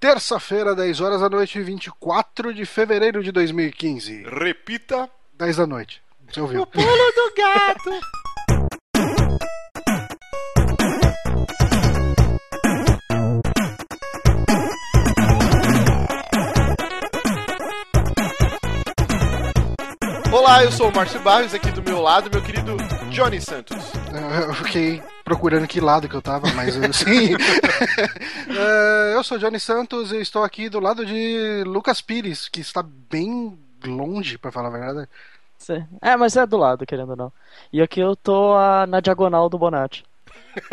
terça-feira, 10 horas da noite, 24 de fevereiro de 2015. Repita. 10 da noite. Você ouviu? O pulo do gato. Olá, eu sou o Márcio Barros, aqui do meu lado, meu querido Johnny Santos. Fiquei procurando que lado que eu tava, mas sim. É, eu sou Johnny Santos e estou aqui do lado de Lucas Pires, que está bem longe, para falar a verdade. Sim. É, mas é do lado, querendo ou não. E aqui eu tô a, na diagonal do Bonatti.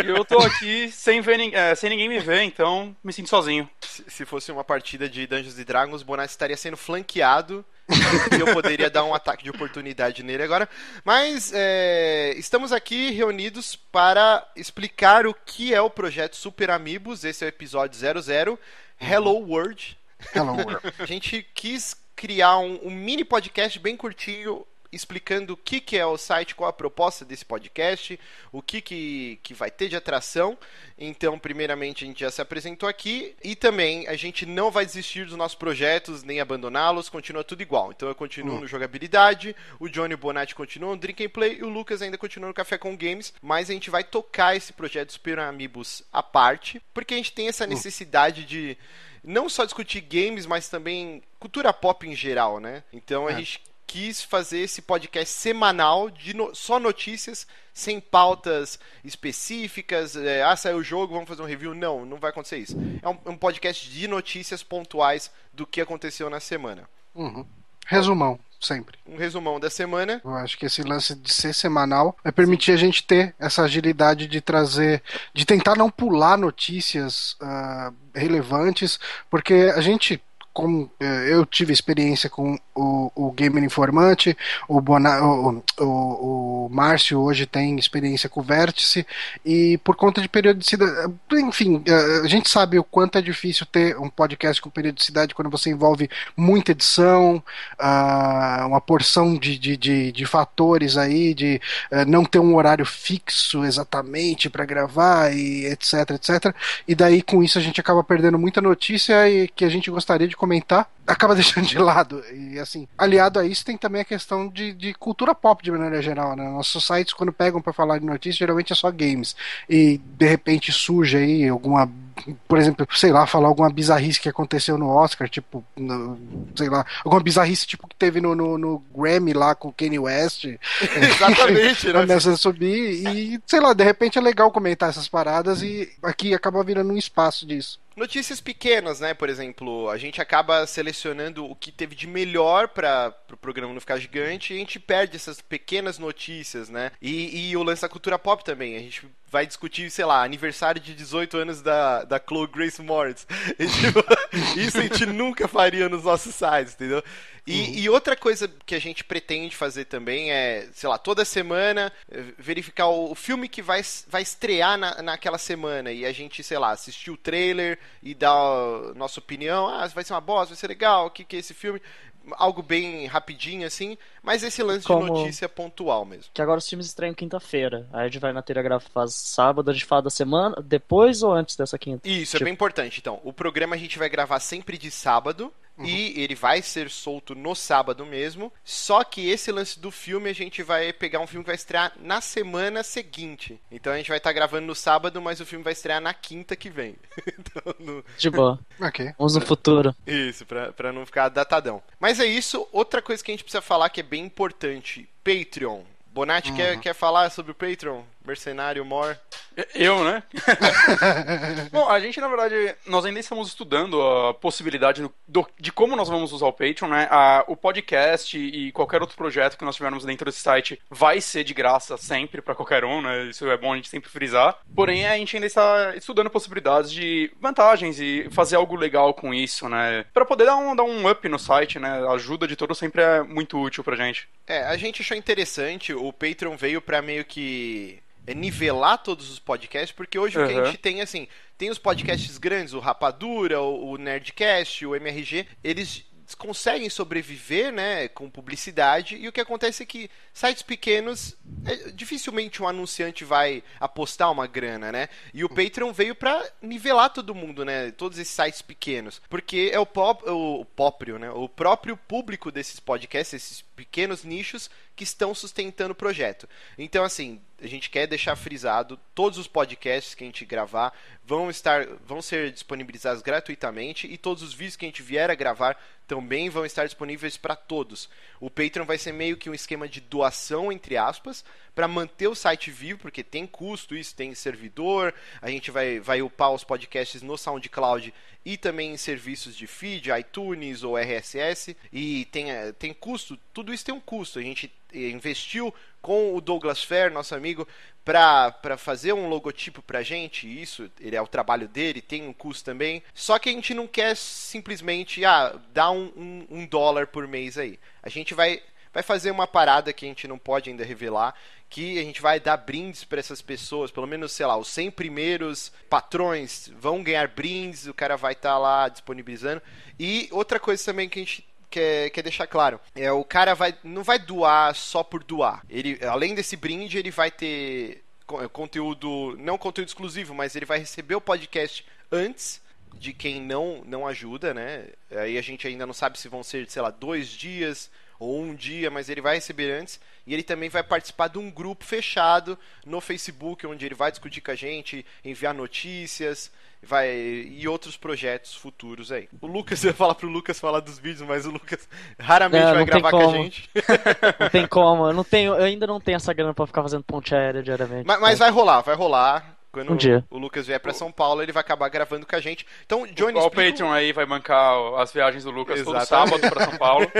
E eu tô aqui sem, ver, é, sem ninguém me ver, então me sinto sozinho. Se, se fosse uma partida de Dungeons Dragons, o Bonatti estaria sendo flanqueado e eu poderia dar um ataque de oportunidade nele agora. Mas é, estamos aqui reunidos para explicar o que é o projeto Super Amigos. Esse é o episódio 00, Hello World. Hello World. A gente quis criar um, um mini podcast bem curtinho explicando o que, que é o site, qual a proposta desse podcast, o que, que, que vai ter de atração. Então, primeiramente, a gente já se apresentou aqui e também a gente não vai desistir dos nossos projetos nem abandoná-los, continua tudo igual. Então, eu continuo uhum. no jogabilidade, o Johnny Bonatti continua no Drink and Play e o Lucas ainda continua no Café com Games, mas a gente vai tocar esse projeto Super Amigos à parte, porque a gente tem essa necessidade de não só discutir games, mas também cultura pop em geral, né? Então, a é. gente quis fazer esse podcast semanal de no, só notícias, sem pautas específicas. É, ah, saiu o jogo, vamos fazer um review. Não, não vai acontecer isso. É um, um podcast de notícias pontuais do que aconteceu na semana. Uhum. Resumão, sempre. Um resumão da semana. Eu acho que esse lance de ser semanal vai permitir a gente ter essa agilidade de trazer, de tentar não pular notícias uh, relevantes, porque a gente como eh, eu tive experiência com o, o Gamer Informante, o, Bona, o, o, o Márcio hoje tem experiência com o Vértice, e por conta de periodicidade, enfim, eh, a gente sabe o quanto é difícil ter um podcast com periodicidade quando você envolve muita edição, uh, uma porção de, de, de, de, fatores aí, de uh, não ter um horário fixo exatamente para gravar, e etc, etc. E daí com isso a gente acaba perdendo muita notícia e que a gente gostaria de comentar, acaba deixando de lado. E assim, aliado a isso, tem também a questão de, de cultura pop de maneira geral, né? Nossos sites, quando pegam para falar de notícias, geralmente é só games. E de repente surge aí alguma por exemplo, sei lá, falar alguma bizarrice que aconteceu no Oscar, tipo, no, sei lá, alguma bizarrice tipo que teve no, no, no Grammy lá com o Kanye West. Exatamente, né? Começa a subir e, sei lá, de repente é legal comentar essas paradas e aqui acaba virando um espaço disso. Notícias pequenas, né? Por exemplo, a gente acaba selecionando o que teve de melhor para o pro programa não ficar gigante e a gente perde essas pequenas notícias, né? E, e o lance da cultura pop também. A gente vai discutir, sei lá, aniversário de 18 anos da, da Chloe Grace Moritz. Tipo, isso a gente nunca faria nos nossos sites, entendeu? E, uhum. e, outra coisa que a gente pretende fazer também é, sei lá, toda semana eh, verificar o, filme que vai, vai estrear na, naquela semana e a gente, sei lá, assistir o trailer e dar a nossa opinião. Ah, vai ser uma bosta, vai ser legal, o que, que é esse filme? Algo bem rapidinho, assim, mas esse lance Como... de notícia pontual mesmo. Que agora os filmes estreiam quinta-feira. Aí a gente vai na Telegrafo faz sábado, a gente fala da semana, depois ou antes dessa quinta? Isso, tipo... é bem importante. Então, o programa a gente vai gravar sempre de sábado. Uhum. E ele vai ser solto no sábado mesmo. Só que esse lance do filme a gente vai pegar um filme que vai estrear na semana seguinte. Então a gente vai estar tá gravando no sábado, mas o filme vai estrear na quinta que vem. então, no... De boa. ok. Vamos no futuro. Isso, pra, pra não ficar datadão. Mas é isso. Outra coisa que a gente precisa falar que é bem importante: Patreon. Bonatti uhum. quer, quer falar sobre o Patreon? Mercenário More? Eu, né? Bom, a gente, na verdade, nós ainda estamos estudando a possibilidade do, do, de como nós vamos usar o Patreon, né? A, o podcast e qualquer outro projeto que nós tivermos dentro desse site vai ser de graça sempre para qualquer um, né? Isso é bom a gente sempre frisar. Porém, a gente ainda está estudando possibilidades de vantagens e fazer algo legal com isso, né? Para poder dar um, dar um up no site, né? A ajuda de todos sempre é muito útil pra gente. É, a gente achou interessante, o Patreon veio para meio que nivelar todos os podcasts, porque hoje uhum. o que a gente tem, assim, tem os podcasts grandes, o Rapadura, o, o Nerdcast, o MRG, eles conseguem sobreviver, né, com publicidade, e o que acontece é que sites pequenos, é, dificilmente um anunciante vai apostar uma grana, né? E o Patreon veio para nivelar todo mundo, né, todos esses sites pequenos, porque é o, pop, o, o próprio, né, o próprio público desses podcasts, esses pequenos nichos que estão sustentando o projeto. Então, assim, a gente quer deixar frisado, todos os podcasts que a gente gravar vão estar vão ser disponibilizados gratuitamente e todos os vídeos que a gente vier a gravar também vão estar disponíveis para todos. O Patreon vai ser meio que um esquema de doação entre aspas para manter o site vivo, porque tem custo, isso tem servidor, a gente vai vai upar os podcasts no SoundCloud e também em serviços de feed, iTunes ou RSS e tem tem custo, tudo isso tem um custo. A gente investiu com o Douglas Fair, nosso amigo, para fazer um logotipo pra gente, isso, ele é o trabalho dele, tem um custo também. Só que a gente não quer simplesmente ah, dar um, um, um dólar por mês aí. A gente vai, vai fazer uma parada que a gente não pode ainda revelar, que a gente vai dar brindes para essas pessoas, pelo menos, sei lá, os 100 primeiros patrões vão ganhar brindes, o cara vai estar tá lá disponibilizando. E outra coisa também que a gente quer, quer deixar claro. É, o cara vai, não vai doar só por doar. Ele, além desse brinde, ele vai ter conteúdo, não conteúdo exclusivo, mas ele vai receber o podcast antes de quem não não ajuda, né? Aí a gente ainda não sabe se vão ser, sei lá, dois dias ou um dia, mas ele vai receber antes. E ele também vai participar de um grupo fechado no Facebook, onde ele vai discutir com a gente, enviar notícias vai e outros projetos futuros aí. O Lucas, eu ia falar pro Lucas falar dos vídeos, mas o Lucas raramente não, vai não gravar com a gente. não tem como, eu, não tenho, eu ainda não tenho essa grana pra ficar fazendo ponte aérea diariamente. Mas, mas vai rolar, vai rolar. Quando um dia. o Lucas vier para São Paulo, ele vai acabar gravando com a gente. Então, Johnny, o, explica... o Patreon aí vai bancar as viagens do Lucas Exatamente. todo sábado para São Paulo.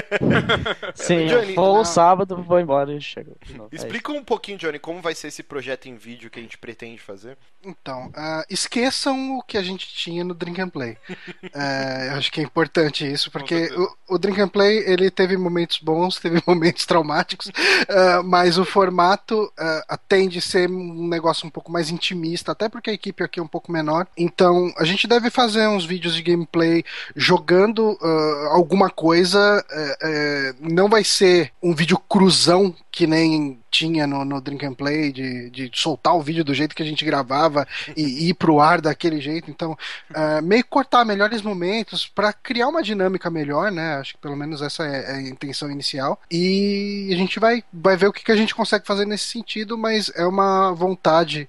Sim, Johnny, vou sábado, vou embora e chego. É explica um pouquinho, Johnny, como vai ser esse projeto em vídeo que a gente pretende fazer. Então, uh, esqueçam o que a gente tinha no Drink and Play. uh, eu acho que é importante isso, porque o, o, Drink and Play ele teve momentos bons, teve momentos traumáticos, uh, mas o formato tende a ser um negócio um pouco mais intimista até porque a equipe aqui é um pouco menor. Então, a gente deve fazer uns vídeos de gameplay jogando uh, alguma coisa. Uh, uh, não vai ser um vídeo cruzão que nem tinha no, no Drink and Play, de, de soltar o vídeo do jeito que a gente gravava e ir pro ar daquele jeito. Então, uh, meio cortar melhores momentos para criar uma dinâmica melhor, né? Acho que pelo menos essa é, é a intenção inicial. E a gente vai, vai ver o que, que a gente consegue fazer nesse sentido, mas é uma vontade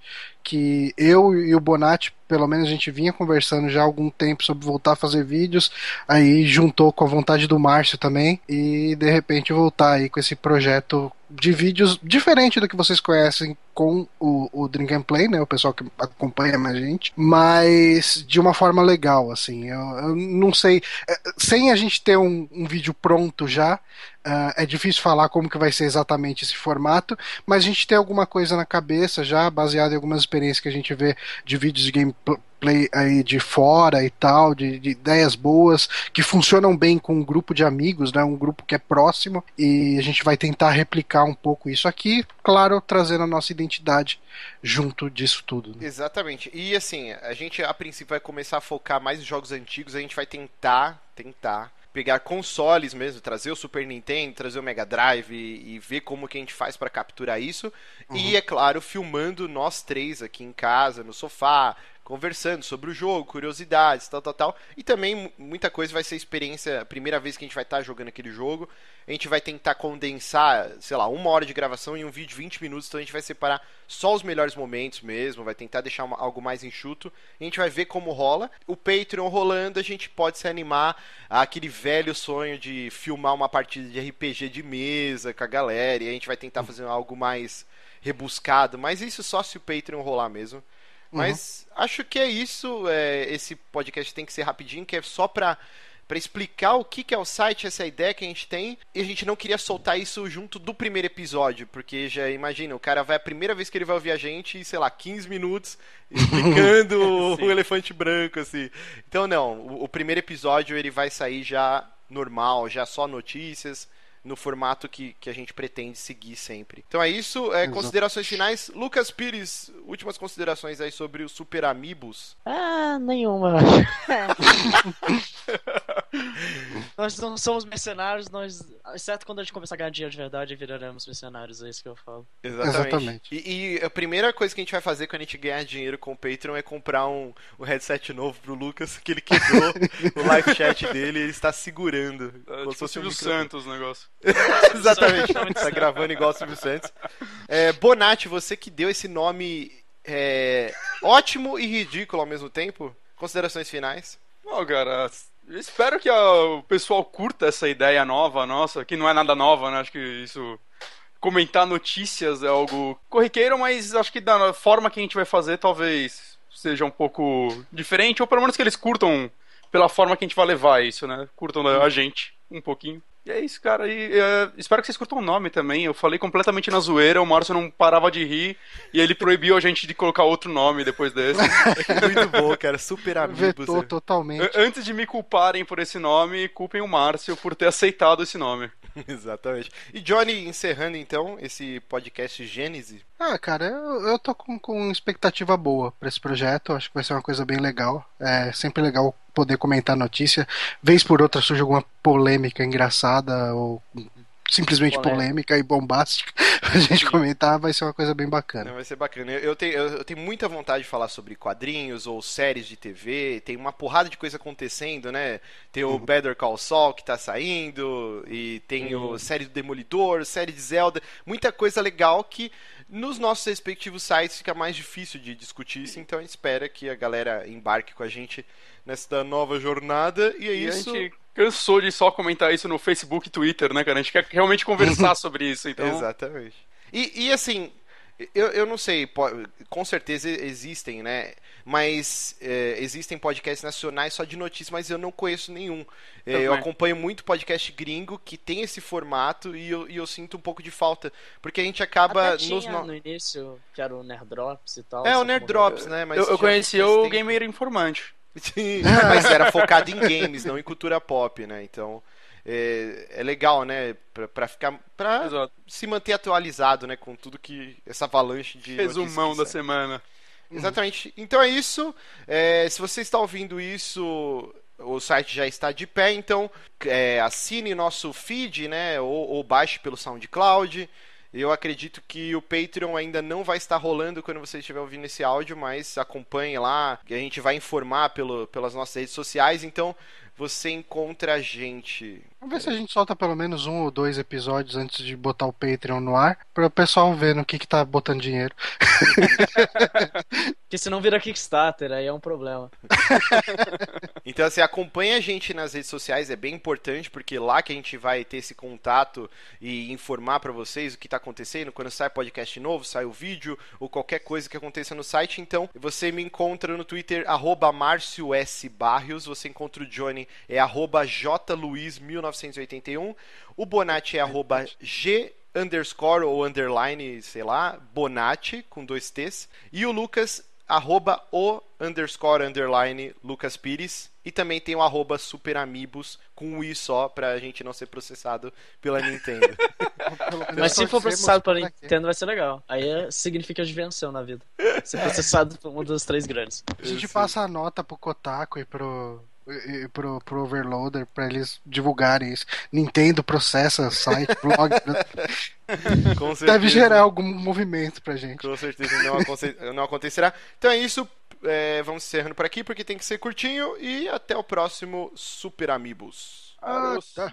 que eu e o Bonatti, pelo menos a gente vinha conversando já há algum tempo sobre voltar a fazer vídeos, aí juntou com a vontade do Márcio também, e de repente voltar aí com esse projeto de vídeos diferente do que vocês conhecem com o, o Drink and Play, né? O pessoal que acompanha a gente, mas de uma forma legal, assim. Eu, eu não sei. É, sem a gente ter um, um vídeo pronto já, Uh, é difícil falar como que vai ser exatamente esse formato, mas a gente tem alguma coisa na cabeça já, baseado em algumas experiências que a gente vê de vídeos de gameplay aí de fora e tal, de, de, ideias boas, que funcionam bem com um grupo de amigos, né, um grupo que é próximo, e a gente vai tentar replicar um pouco isso aqui, claro, trazendo a nossa identidade junto disso tudo. Né? Exatamente. E assim, a gente a princípio vai começar a focar mais em jogos antigos, a gente vai tentar, tentar pegar consoles mesmo, trazer o Super Nintendo, trazer o Mega Drive e, e ver como que a gente faz para capturar isso. Uhum. E, é claro, filmando nós três aqui em casa, no sofá, conversando sobre o jogo, curiosidades, tal, tal, tal. E também muita coisa vai ser experiência, primeira vez que a gente vai estar tá jogando aquele jogo. A gente vai tentar condensar, sei lá, uma hora de gravação em um vídeo de 20 minutos, então a gente vai separar só os melhores momentos mesmo, vai tentar deixar uma, algo mais enxuto. A gente vai ver como rola. O Patreon rolando, a gente pode se animar àquele velho sonho de filmar uma partida de RPG de mesa com a galera, e a gente vai tentar fazer algo mais rebuscado, mas isso só se o Patreon rolar mesmo. Mas uhum. acho que é isso. É, esse podcast tem que ser rapidinho, que é só pra, pra explicar o que, que é o site, essa ideia que a gente tem. E a gente não queria soltar isso junto do primeiro episódio, porque já imagina, o cara vai a primeira vez que ele vai ouvir a gente, sei lá, 15 minutos explicando o elefante branco, assim. Então, não, o, o primeiro episódio ele vai sair já normal, já só notícias no formato que, que a gente pretende seguir sempre. Então é isso. É, considerações finais. Lucas Pires, últimas considerações aí sobre o Super Amigos. Ah, nenhuma. nós não somos mercenários, nós. Exceto quando a gente começar a ganhar dinheiro de verdade, viraremos mercenários, é isso que eu falo. Exatamente. Exatamente. E, e a primeira coisa que a gente vai fazer quando a gente ganhar dinheiro com o Patreon é comprar um, um headset novo pro Lucas, que ele quebrou o live chat dele e ele está segurando. É, como tipo o Silvio. Santos o negócio. Exatamente. Tá certo. gravando igual o Silvio Santos. É, Bonatti, você que deu esse nome é, ótimo e ridículo ao mesmo tempo. Considerações finais? Bom, cara, espero que o pessoal curta essa ideia nova nossa, que não é nada nova, né? Acho que isso. Comentar notícias é algo corriqueiro, mas acho que da forma que a gente vai fazer talvez seja um pouco diferente, ou pelo menos que eles curtam pela forma que a gente vai levar isso, né? Curtam a gente um pouquinho. E é isso, cara. E é, espero que vocês curtam o nome também. Eu falei completamente na zoeira, o Márcio não parava de rir e ele proibiu a gente de colocar outro nome depois desse. Muito bom, cara. Super amigos. Vetou totalmente. A- Antes de me culparem por esse nome, culpem o Márcio por ter aceitado esse nome. Exatamente. E Johnny, encerrando então esse podcast Gênese. Ah, cara, eu, eu tô com, com expectativa boa pra esse projeto. Acho que vai ser uma coisa bem legal. É sempre legal poder comentar notícia. Vez por outra surge alguma polêmica engraçada ou simplesmente Polêmica. polêmica e bombástica pra gente comentar. Vai ser uma coisa bem bacana. Vai ser bacana. Eu, eu tenho, eu, eu tenho muita vontade de falar sobre quadrinhos ou séries de TV. Tem uma porrada de coisa acontecendo, né? Tem o Better Call Saul que tá saindo. E tem o série do Demolidor, série de Zelda. Muita coisa legal que nos nossos respectivos sites fica mais difícil de discutir isso. Então a gente espera que a galera embarque com a gente nessa nova jornada. E é E isso. a gente cansou de só comentar isso no Facebook e Twitter, né, cara? A gente quer realmente conversar sobre isso, então. Exatamente. E, e assim, eu, eu não sei, com certeza existem, né? Mas é, existem podcasts nacionais só de notícias, mas eu não conheço nenhum. É, eu acompanho muito podcast gringo que tem esse formato e eu, e eu sinto um pouco de falta. Porque a gente acaba Até nos. no- no início, que era o Nerd Drops e tal. É, o Nerd. Drops, né? Mas eu, eu conheci o tempo. Gamer Informante. Sim, mas era focado em games, não em cultura pop, né? Então. É, é legal, né? Pra, pra ficar. Pra Exato. se manter atualizado, né? Com tudo que. Essa avalanche de. Resumão da semana. Exatamente. Então é isso. É, se você está ouvindo isso, o site já está de pé, então é, assine nosso feed, né? Ou, ou baixe pelo SoundCloud. Eu acredito que o Patreon ainda não vai estar rolando quando você estiver ouvindo esse áudio, mas acompanhe lá, a gente vai informar pelo, pelas nossas redes sociais, então você encontra a gente. Vamos ver se a gente solta pelo menos um ou dois episódios antes de botar o Patreon no ar, para o pessoal ver no que, que tá botando dinheiro. Porque senão vira Kickstarter, aí é um problema. Então, assim, acompanha a gente nas redes sociais, é bem importante, porque lá que a gente vai ter esse contato e informar pra vocês o que tá acontecendo, quando sai podcast novo, sai o vídeo, ou qualquer coisa que aconteça no site. Então, você me encontra no Twitter, arroba Márcio você encontra o Johnny, é arroba jluiz1981, o Bonatti é arroba G underscore ou underline, sei lá, Bonatti, com dois T's, e o Lucas arroba o underscore underline Lucas Pires e também tem o arroba superamigos com um i só pra gente não ser processado pela Nintendo. Mas se for processado pela. Nintendo vai ser legal. Aí é- significa venceu na vida. Ser processado por um dos três grandes. A gente passa a nota pro Kotaku e pro, pro, pro Overloader pra eles divulgarem isso. Nintendo processa site, blog. Certeza, Deve gerar algum movimento pra gente. Com certeza não, não acontecerá. Então é isso. é, vamos encerrando por aqui porque tem que ser curtinho e até o próximo Super Amigos. Ah, tá.